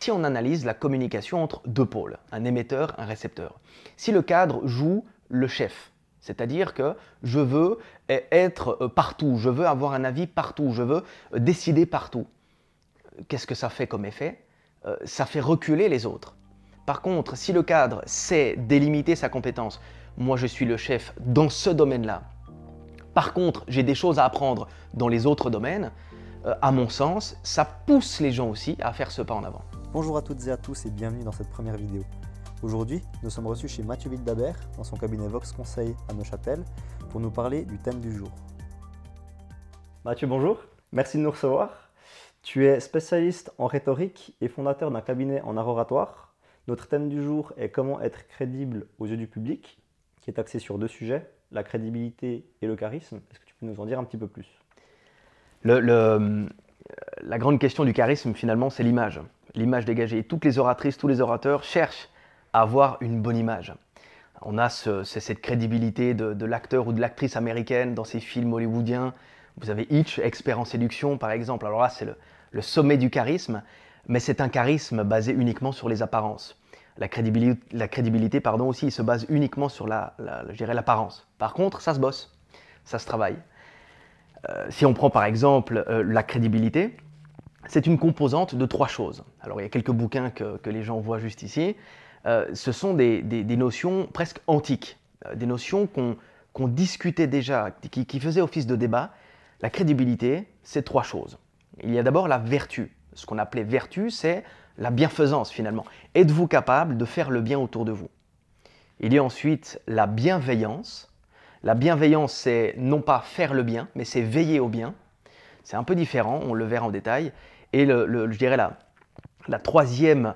si on analyse la communication entre deux pôles, un émetteur, un récepteur. Si le cadre joue le chef, c'est-à-dire que je veux être euh, partout, je veux avoir un avis partout, je veux euh, décider partout. Qu'est-ce que ça fait comme effet? Euh, Ça fait reculer les autres. Par contre, si le cadre sait délimiter sa compétence, moi je suis le chef dans ce domaine-là. Par contre, j'ai des choses à apprendre dans les autres domaines. à mon sens, ça pousse les gens aussi à faire ce pas en avant. Bonjour à toutes et à tous et bienvenue dans cette première vidéo. Aujourd'hui, nous sommes reçus chez Mathieu Wildabert dans son cabinet Vox Conseil à Neuchâtel pour nous parler du thème du jour. Mathieu, bonjour. Merci de nous recevoir. Tu es spécialiste en rhétorique et fondateur d'un cabinet en art oratoire. Notre thème du jour est comment être crédible aux yeux du public, qui est axé sur deux sujets, la crédibilité et le charisme. Est-ce que tu peux nous en dire un petit peu plus? La grande question du charisme, finalement, c'est l'image. L'image dégagée. Toutes les oratrices, tous les orateurs cherchent avoir une bonne image. On a cette crédibilité de, l'acteur ou de l'actrice américaine dans ces films hollywoodiens. Vous avez Hitch, expert en séduction par exemple. Alors là, c'est le, sommet du charisme, mais c'est un charisme basé uniquement sur les apparences. La crédibilité, pardon, aussi, se base uniquement sur la, l'apparence. Par contre, ça se bosse, ça se travaille. Euh, si on prend par exemple euh, la crédibilité, c'est une composante de trois choses. Alors il y a quelques bouquins que, les gens voient juste ici. Euh, ce sont des, notions presque antiques, euh, des notions qu'on discutait déjà, qui, faisaient office de débat. La crédibilité, c'est trois choses. Il y a d'abord la vertu. Ce qu'on appelait vertu, c'est la bienfaisance finalement. Êtes-vous capable de faire le bien autour de vous? Il y a ensuite la bienveillance. La bienveillance, c'est non pas faire le bien, mais c'est veiller au bien. C'est un peu différent, on le verra en détail. Et je dirais la, troisième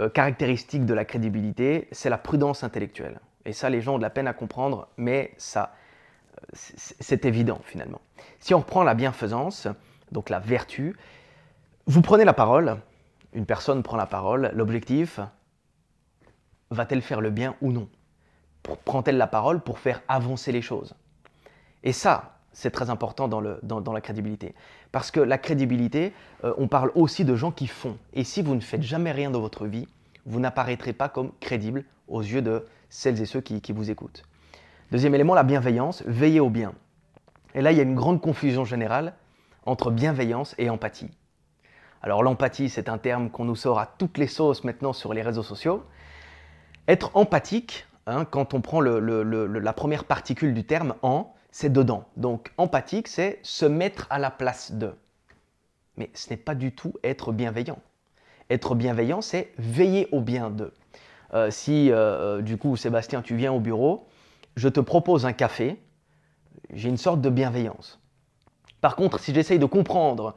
euh, caractéristique de la crédibilité, c'est la prudence intellectuelle. Et ça, les gens ont de la peine à comprendre, mais ça, euh, c'est évident finalement. Si on reprend la bienfaisance, donc la vertu, vous prenez la parole, une personne prend la parole, l'objectif, va-t-elle faire le bien ou non? Prend-elle la parole pour faire avancer les choses? Et ça, c'est très important dans, la crédibilité. Parce que la crédibilité, euh, on parle aussi de gens qui font. Et si vous ne faites jamais rien dans votre vie, vous n'apparaîtrez pas comme crédible aux yeux de celles et ceux qui, qui vous écoutent. Deuxième élément, la bienveillance, veiller au bien. Et là, il y a une grande confusion générale entre bienveillance et empathie. Alors l'empathie, c'est un terme qu'on nous sort à toutes les sauces maintenant sur les réseaux sociaux. Être empathique, hein, quand on prend la première particule du terme en, c'est dedans. Donc empathique, c'est se mettre à la place de. Mais ce n'est pas du tout être bienveillant. Être bienveillant, c'est veiller au bien d'eux. Euh, si euh, du coup, Sébastien, tu viens au bureau, je te propose un café, j'ai une sorte de bienveillance. Par contre, si j'essaye de comprendre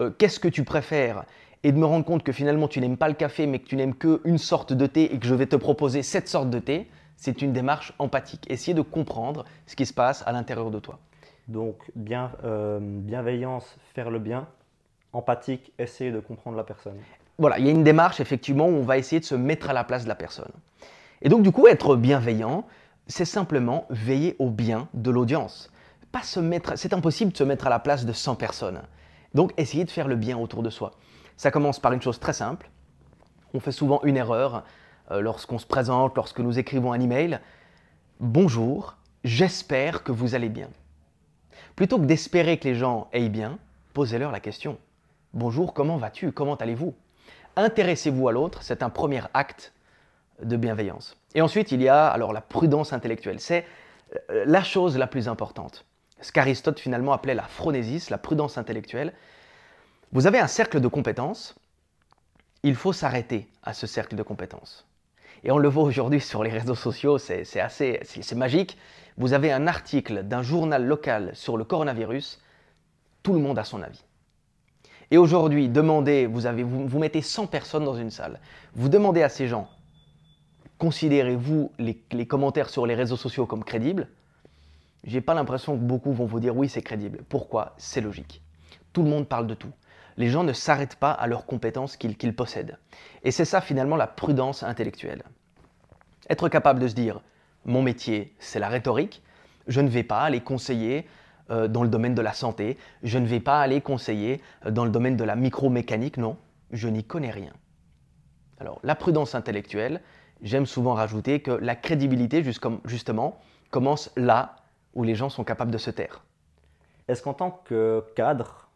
euh, qu'est-ce que tu préfères et de me rendre compte que finalement tu n'aimes pas le café mais que tu n'aimes qu'une sorte de thé et que je vais te proposer cette sorte de thé, c'est une démarche empathique. Essayer de comprendre ce qui se passe à l'intérieur de toi. Donc, bien, euh, bienveillance, faire le bien. Empathique, essayer de comprendre la personne. Voilà, il y a une démarche effectivement où on va essayer de se mettre à la place de la personne. Et donc, du coup, être bienveillant, c'est simplement veiller au bien de l'audience. Pas se mettre, c'est impossible de se mettre à la place de 100 personnes. Donc, essayer de faire le bien autour de soi. Ça commence par une chose très simple. On fait souvent une erreur, lorsqu'on se présente, lorsque nous écrivons un email. Bonjour, j'espère que vous allez bien. Plutôt que d'espérer que les gens aillent bien, posez-leur la question. Bonjour, comment vas-tu? Comment allez-vous? Intéressez-vous à l'autre, c'est un premier acte de bienveillance. Et ensuite, il y a alors la prudence intellectuelle. C'est euh, la chose la plus importante. Ce qu'Aristote finalement appelait la phronésis, la prudence intellectuelle. Vous avez un cercle de compétences, il faut s'arrêter à ce cercle de compétences. Et on le voit aujourd'hui sur les réseaux sociaux, c'est assez, c'est magique. Vous avez un article d'un journal local sur le coronavirus, tout le monde a son avis. Et aujourd'hui, demandez, vous, mettez 100 personnes dans une salle, vous demandez à ces gens, considérez-vous les, les, commentaires sur les réseaux sociaux comme crédibles J'ai pas l'impression que beaucoup vont vous dire oui, c'est crédible. Pourquoi? C'est logique. Tout le monde parle de tout les gens ne s'arrêtent pas à leurs compétences qu'ils possèdent. Et c'est ça finalement la prudence intellectuelle. Être capable de se dire, mon métier, c'est la rhétorique, je ne vais pas aller conseiller euh, dans le domaine de la santé, je ne vais pas aller conseiller euh, dans le domaine de la micromécanique, non, je n'y connais rien. Alors, la prudence intellectuelle, j'aime souvent rajouter que la crédibilité, justement, commence là où les gens sont capables de se taire. Est-ce qu'en tant que cadre,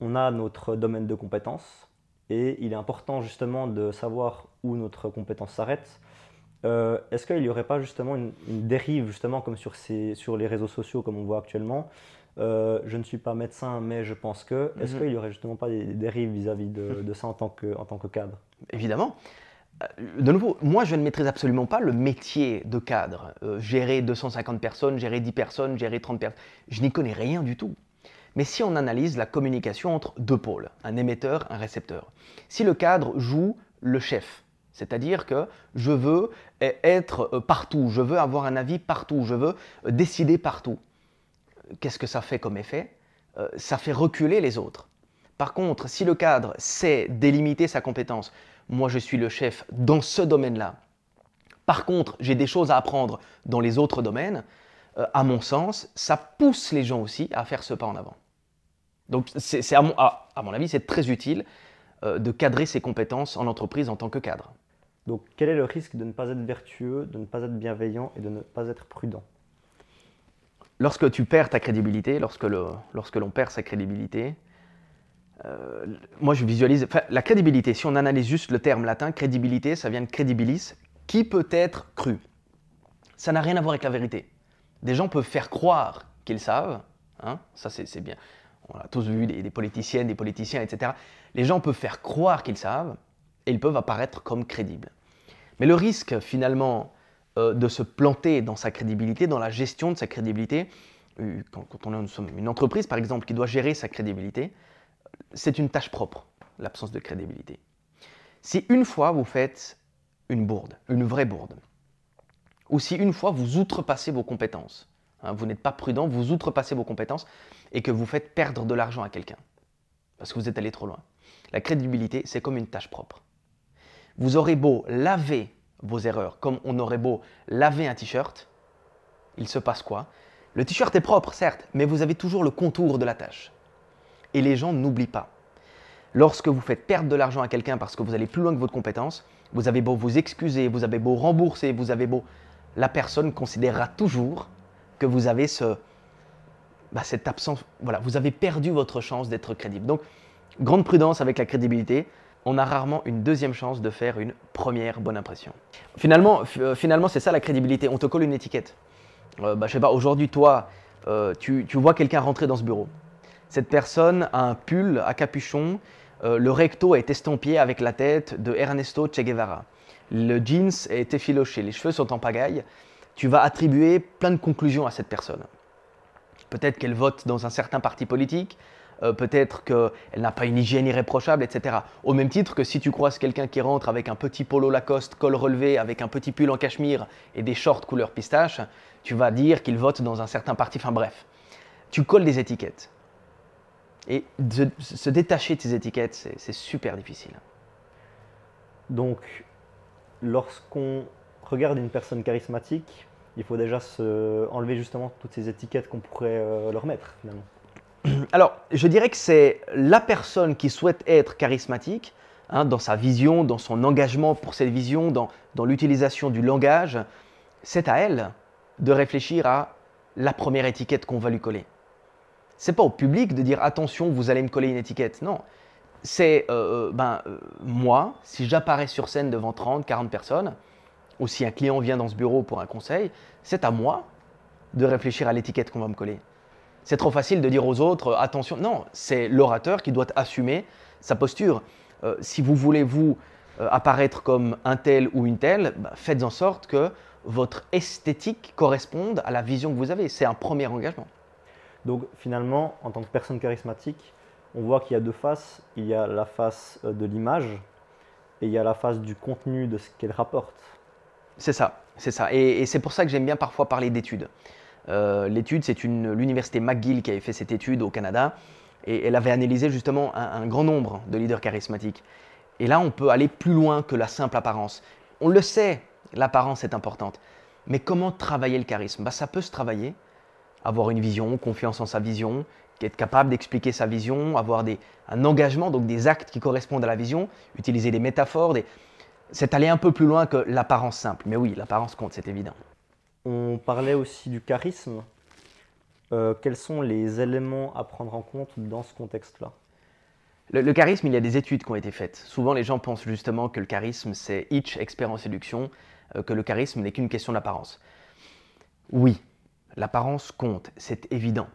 on a notre domaine de compétences et il est important justement de savoir où notre compétence s'arrête euh, Est-ce qu'il n'y aurait pas justement une, dérive, justement comme sur, sur les réseaux sociaux comme on voit actuellement? Euh, je ne suis pas médecin, mais je pense que. Est-ce mhm. qu'il n'y aurait justement pas des, dérives vis-à-vis de, de, ça en tant que, en tant que cadre? Évidemment. Euh, de nouveau, moi je ne maîtrise absolument pas le métier de cadre. Euh, gérer 250 personnes, gérer 10 personnes, gérer 30 personnes, je n'y connais rien du tout. Mais si on analyse la communication entre deux pôles, un émetteur, un récepteur, si le cadre joue le chef, c'est-à-dire que je veux être euh, partout, je veux avoir un avis partout, je veux décider partout, qu'est-ce que ça fait comme effet? Ça fait reculer les autres. Par contre, si le cadre sait délimiter sa compétence, moi je suis le chef dans ce domaine-là. Par contre, j'ai des choses à apprendre dans les autres domaines. Euh, à mon sens, ça pousse les gens aussi à faire ce pas en avant. Donc, c'est, à, mon, à, mon avis, c'est très utile euh, de cadrer ses compétences en entreprise en tant que cadre. Donc, quel est le risque de ne pas être vertueux, de ne pas être bienveillant et de ne pas être prudent? Lorsque tu perds ta crédibilité, lorsque, lorsque l'on perd sa crédibilité, euh, moi, je visualise. la crédibilité, si on analyse juste le terme latin, crédibilité, ça vient de credibilis, qui peut être cru. Ça n'a rien à voir avec la vérité. Des gens peuvent faire croire qu'ils savent, hein, ça c'est bien. On a tous vu des, politiciennes, des politiciens, etc. Les gens peuvent faire croire qu'ils savent et ils peuvent apparaître comme crédibles. Mais le risque finalement euh, de se planter dans sa crédibilité, dans la gestion de sa crédibilité, euh, quand, quand on est une entreprise par exemple qui doit gérer sa crédibilité, c'est une tâche propre, l'absence de crédibilité. Si une fois vous faites une bourde, une vraie bourde, ou si une fois vous outrepassez vos compétences, hein, vous n'êtes pas prudent, vous outrepassez vos compétences et que vous faites perdre de l'argent à quelqu'un, parce que vous êtes allé trop loin. La crédibilité, c'est comme une tâche propre. Vous aurez beau laver vos erreurs, comme on aurait beau laver un t-shirt, il se passe quoi? Le t-shirt est propre, certes, mais vous avez toujours le contour de la tâche. Et les gens n'oublient pas. Lorsque vous faites perdre de l'argent à quelqu'un parce que vous allez plus loin que votre compétence, vous avez beau vous excuser, vous avez beau rembourser, vous avez beau... La personne considérera toujours que vous avez ce, bah, cette absence... Voilà, vous avez perdu votre chance d'être crédible. Donc, grande prudence avec la crédibilité. On a rarement une deuxième chance de faire une première bonne impression. Finalement, euh, finalement c'est ça la crédibilité. On te colle une étiquette. Euh, bah, je sais pas, aujourd'hui, toi, euh, tu, vois quelqu'un rentrer dans ce bureau. Cette personne a un pull à capuchon, euh, le recto est estampillé avec la tête de Ernesto Che Guevara. Le jeans est effiloché, les cheveux sont en pagaille. Tu vas attribuer plein de conclusions à cette personne. Peut-être qu'elle vote dans un certain parti politique, euh, peut-être qu'elle n'a pas une hygiène irréprochable, etc. Au même titre que si tu croises quelqu'un qui rentre avec un petit polo Lacoste, col relevé, avec un petit pull en cachemire et des shorts couleur pistache, tu vas dire qu'il vote dans un certain parti. Enfin bref, tu colles des étiquettes. Et de, se détacher de ces étiquettes, c'est super difficile. Donc, lorsqu'on regarde une personne charismatique, il faut déjà se enlever justement toutes ces étiquettes qu'on pourrait euh, leur mettre finalement. Alors, je dirais que c'est la personne qui souhaite être charismatique, hein, dans sa vision, dans son engagement pour cette vision, dans, l'utilisation du langage, c'est à elle de réfléchir à la première étiquette qu'on va lui coller. C'est pas au public de dire attention, vous allez me coller une étiquette. Non. C'est euh, euh, ben, moi, si j'apparais sur scène devant 30, 40 personnes, ou si un client vient dans ce bureau pour un conseil, c'est à moi de réfléchir à l'étiquette qu'on va me coller. C'est trop facile de dire aux autres attention. Non, c'est l'orateur qui doit assumer sa posture. si vous voulez vous apparaître comme un tel ou une telle, ben, faites en sorte que votre esthétique corresponde à la vision que vous avez. C'est un premier engagement. Donc finalement, en tant que personne charismatique, on voit qu'il y a deux faces. Il y a la face euh, de l'image et il y a la face du contenu de ce qu'elle rapporte. C'est ça, c'est ça. Et, c'est pour ça que j'aime bien parfois parler d'études. Euh, l'étude, c'est l'université McGill qui avait fait cette étude au Canada et elle avait analysé justement un, grand nombre de leaders charismatiques. Et là, on peut aller plus loin que la simple apparence. On le sait, l'apparence est importante. Mais comment travailler le charisme? Bah, Ça peut se travailler avoir une vision, confiance en sa vision, être capable d'expliquer sa vision, avoir des, un engagement, donc des actes qui correspondent à la vision, utiliser des métaphores, c'est aller un peu plus loin que l'apparence simple. Mais oui, l'apparence compte, c'est évident. On parlait aussi du charisme. Euh, quels sont les éléments à prendre en compte dans ce contexte-là? Le, charisme, il y a des études qui ont été faites. Souvent, les gens pensent justement que le charisme, c'est each expert en séduction, euh, que le charisme n'est qu'une question d'apparence. Oui, l'apparence compte, c'est évident.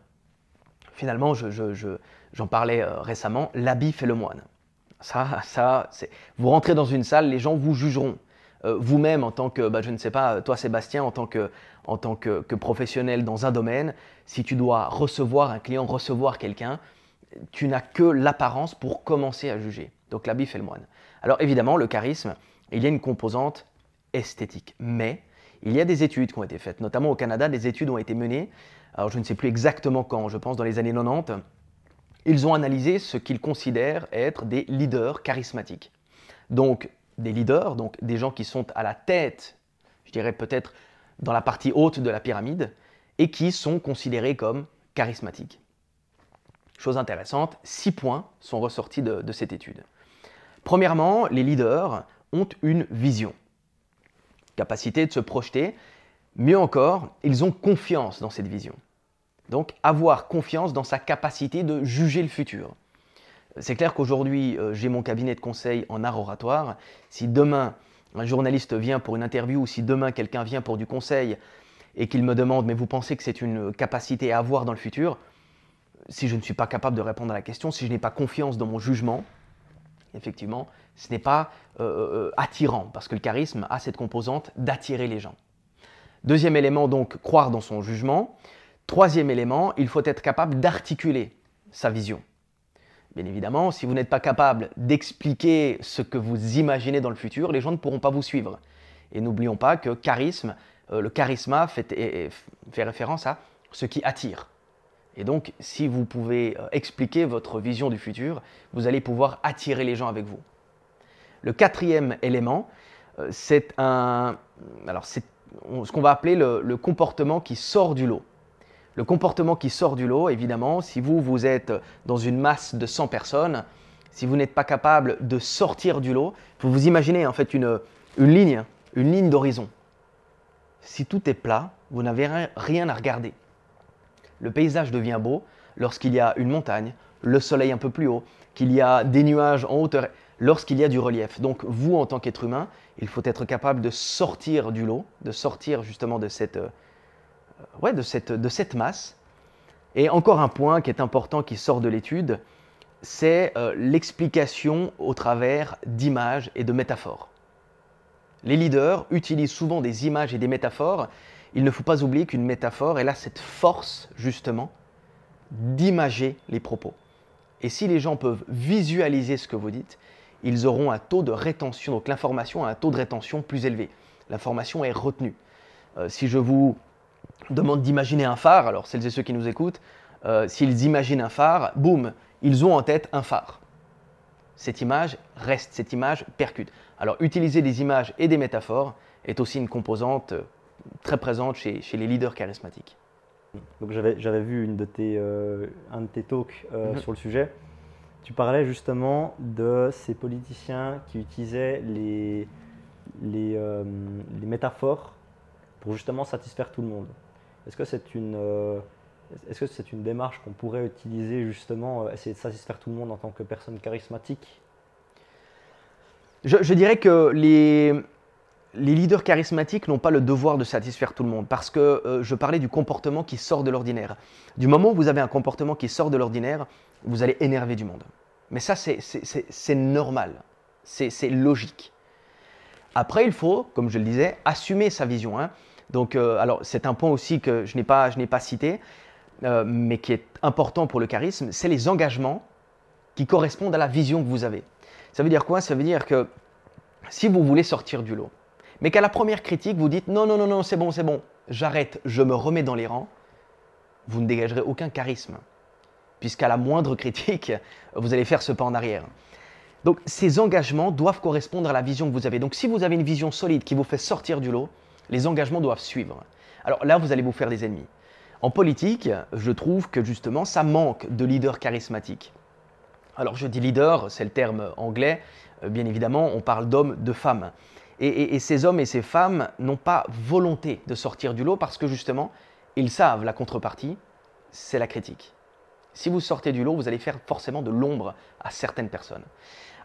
Finalement, j'en parlais euh, récemment, l'habit fait le moine. Ça, ça, vous rentrez dans une salle, les gens vous jugeront. Euh, vous-même, en tant que, bah, je ne sais pas, toi Sébastien, en tant, que, que, professionnel dans un domaine, si tu dois recevoir un client, recevoir quelqu'un, tu n'as que l'apparence pour commencer à juger. Donc l'habit fait le moine. Alors évidemment, le charisme, il y a une composante esthétique. Mais il y a des études qui ont été faites, notamment au Canada, des études ont été menées, alors je ne sais plus exactement quand, je pense dans les années 90, ils ont analysé ce qu'ils considèrent être des leaders charismatiques. Donc des leaders, donc des gens qui sont à la tête, je dirais peut-être dans la partie haute de la pyramide, et qui sont considérés comme charismatiques. Chose intéressante, six points sont ressortis de, cette étude. Premièrement, les leaders ont une vision capacité de se projeter. Mieux encore, ils ont confiance dans cette vision. Donc avoir confiance dans sa capacité de juger le futur. C'est clair qu'aujourd'hui, euh, j'ai mon cabinet de conseil en art oratoire. Si demain, un journaliste vient pour une interview ou si demain, quelqu'un vient pour du conseil et qu'il me demande, mais vous pensez que c'est une capacité à avoir dans le futur? Si je ne suis pas capable de répondre à la question, si je n'ai pas confiance dans mon jugement, effectivement, ce n'est pas euh, euh, attirant, parce que le charisme a cette composante d'attirer les gens. Deuxième élément, donc, croire dans son jugement. Troisième élément, il faut être capable d'articuler sa vision. Bien évidemment, si vous n'êtes pas capable d'expliquer ce que vous imaginez dans le futur, les gens ne pourront pas vous suivre. Et n'oublions pas que charisme, euh, le charisme fait, référence à ce qui attire. Et donc, si vous pouvez expliquer votre vision du futur, vous allez pouvoir attirer les gens avec vous. Le quatrième élément, euh, c'est un, alors c'est ce qu'on va appeler le, comportement qui sort du lot. Le comportement qui sort du lot, évidemment, si vous, vous êtes dans une masse de 100 personnes, si vous n'êtes pas capable de sortir du lot, vous vous imaginez en fait une, une ligne, une ligne d'horizon. Si tout est plat, vous n'avez rien à regarder. Le paysage devient beau lorsqu'il y a une montagne, le soleil un peu plus haut, qu'il y a des nuages en hauteur lorsqu'il y a du relief. Donc vous, en tant qu'être humain, il faut être capable de sortir du lot, de sortir justement de cette, euh, ouais, de cette, de cette masse. Et encore un point qui est important qui sort de l'étude, c'est euh, l'explication au travers d'images et de métaphores. Les leaders utilisent souvent des images et des métaphores. Il ne faut pas oublier qu'une métaphore, elle a cette force justement d'imager les propos. Et si les gens peuvent visualiser ce que vous dites, ils auront un taux de rétention, donc l'information a un taux de rétention plus élevé. L'information est retenue. Euh, si je vous demande d'imaginer un phare, alors celles et ceux qui nous écoutent, euh, s'ils imaginent un phare, boum, ils ont en tête un phare. Cette image reste, cette image percute. Alors utiliser des images et des métaphores est aussi une composante euh, très présente chez, les leaders charismatiques. Donc j'avais vu une de tes, un de tes talks mhm. sur le sujet. Tu parlais justement de ces politiciens qui utilisaient les, les, euh, les métaphores pour justement satisfaire tout le monde. Est-ce que c'est une, euh, est-ce une démarche qu'on pourrait utiliser justement, euh, essayer de satisfaire tout le monde en tant que personne charismatique? Je, dirais que les, les leaders charismatiques n'ont pas le devoir de satisfaire tout le monde parce que je parlais du comportement qui sort de l'ordinaire. Du moment où vous avez un comportement qui sort de l'ordinaire, vous allez énerver du monde. Mais ça, c'est normal, c'est logique. Après, il faut, comme je le disais, assumer sa vision. Hein. Donc, euh, alors, c'est un point aussi que je n'ai pas, cité, euh, mais qui est important pour le charisme, c'est les engagements qui correspondent à la vision que vous avez. Ça veut dire quoi? Ça veut dire que si vous voulez sortir du lot, mais qu'à la première critique, vous dites non, non, non, non, c'est bon, c'est bon, j'arrête, je me remets dans les rangs, vous ne dégagerez aucun charisme puisqu'à la moindre critique, vous allez faire ce pas en arrière. Donc ces engagements doivent correspondre à la vision que vous avez. Donc si vous avez une vision solide qui vous fait sortir du lot, les engagements doivent suivre. Alors là, vous allez vous faire des ennemis. En politique, je trouve que justement, ça manque de leaders charismatiques. Alors je dis leader, c'est le terme anglais, euh, bien évidemment, on parle d'hommes, de femmes. Et, et, ces hommes et ces femmes n'ont pas volonté de sortir du lot parce que justement, ils savent la contrepartie, c'est la critique. Si vous sortez du lot, vous allez faire forcément de l'ombre à certaines personnes.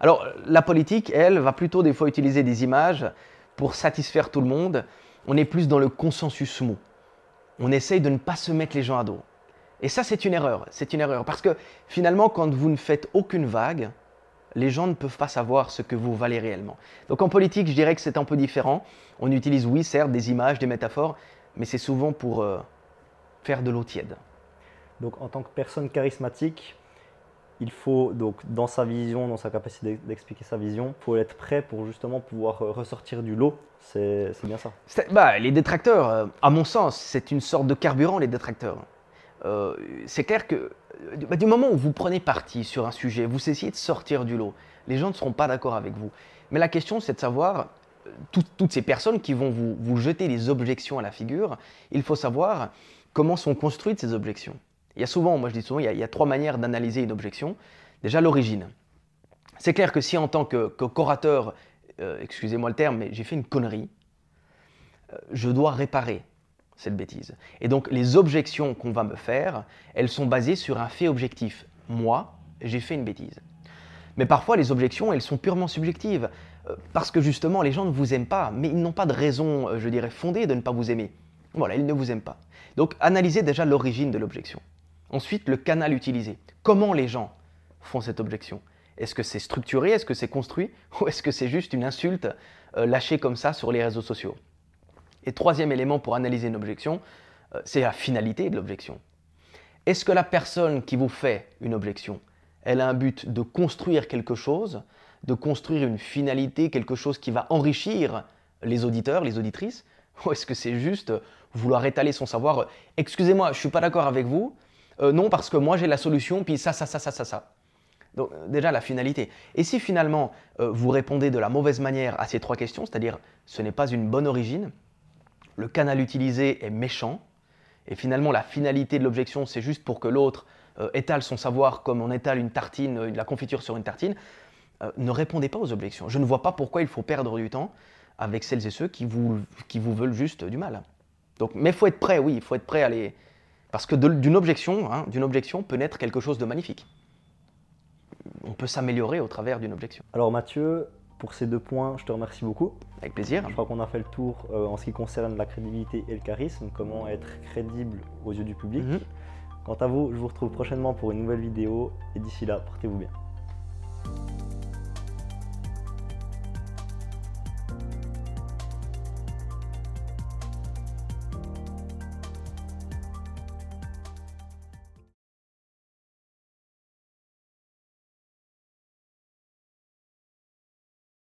Alors la politique, elle, va plutôt des fois utiliser des images pour satisfaire tout le monde. On est plus dans le consensus mou. On essaye de ne pas se mettre les gens à dos. Et ça, c'est une erreur. C'est une erreur. Parce que finalement, quand vous ne faites aucune vague, les gens ne peuvent pas savoir ce que vous valez réellement. Donc en politique, je dirais que c'est un peu différent. On utilise, oui, certes, des images, des métaphores, mais c'est souvent pour euh, faire de l'eau tiède. Donc en tant que personne charismatique, il faut, donc, dans sa vision, dans sa capacité d'expliquer sa vision, faut être prêt pour justement pouvoir euh, ressortir du lot. C'est bien ça. Bah, les détracteurs, euh, à mon sens, c'est une sorte de carburant, les détracteurs. Euh, c'est clair que bah, du moment où vous prenez parti sur un sujet, vous essayez de sortir du lot, les gens ne seront pas d'accord avec vous. Mais la question, c'est de savoir, toutes ces personnes qui vont vous, jeter des objections à la figure, il faut savoir comment sont construites ces objections. Il y a souvent, moi je dis souvent, il y a, trois manières d'analyser une objection. Déjà, l'origine. C'est clair que si en tant que, qu'orateur, euh, excusez-moi le terme, mais j'ai fait une connerie, je dois réparer cette bêtise. Et donc les objections qu'on va me faire, elles sont basées sur un fait objectif. Moi, j'ai fait une bêtise. Mais parfois les objections, elles sont purement subjectives, euh, parce que justement les gens ne vous aiment pas, mais ils n'ont pas de raison, euh, je dirais, fondée de ne pas vous aimer. Voilà, ils ne vous aiment pas. Donc analysez déjà l'origine de l'objection. Ensuite, le canal utilisé. Comment les gens font cette objection? Est-ce que c'est structuré? Est-ce que c'est construit? Ou est-ce que c'est juste une insulte euh, lâchée comme ça sur les réseaux sociaux? Et troisième élément pour analyser une objection, euh, c'est la finalité de l'objection. Est-ce que la personne qui vous fait une objection, elle a un but de construire quelque chose, de construire une finalité, quelque chose qui va enrichir les auditeurs, les auditrices? Ou est-ce que c'est juste vouloir étaler son savoir Excusez-moi, je ne suis pas d'accord avec vous. Euh, non, parce que moi j'ai la solution, puis ça, ça, ça, ça, ça, ça. Donc euh, déjà la finalité. Et si finalement vous répondez de la mauvaise manière à ces trois questions, c'est-à-dire ce n'est pas une bonne origine, le canal utilisé est méchant, et finalement la finalité de l'objection, c'est juste pour que l'autre euh, étale son savoir comme on étale une tartine, euh, la confiture sur une tartine, euh, ne répondez pas aux objections. Je ne vois pas pourquoi il faut perdre du temps avec celles et ceux qui vous, qui vous veulent juste du mal. Donc, mais il faut être prêt, oui, il faut être prêt à les... Parce que d'une objection, hein, d'une objection peut naître quelque chose de magnifique. On peut s'améliorer au travers d'une objection. Alors Mathieu, pour ces deux points, je te remercie beaucoup. Avec plaisir. Je crois qu'on a fait le tour euh, en ce qui concerne la crédibilité et le charisme, comment être crédible aux yeux du public. Mhm. Quant à vous, je vous retrouve prochainement pour une nouvelle vidéo et d'ici là, portez-vous bien.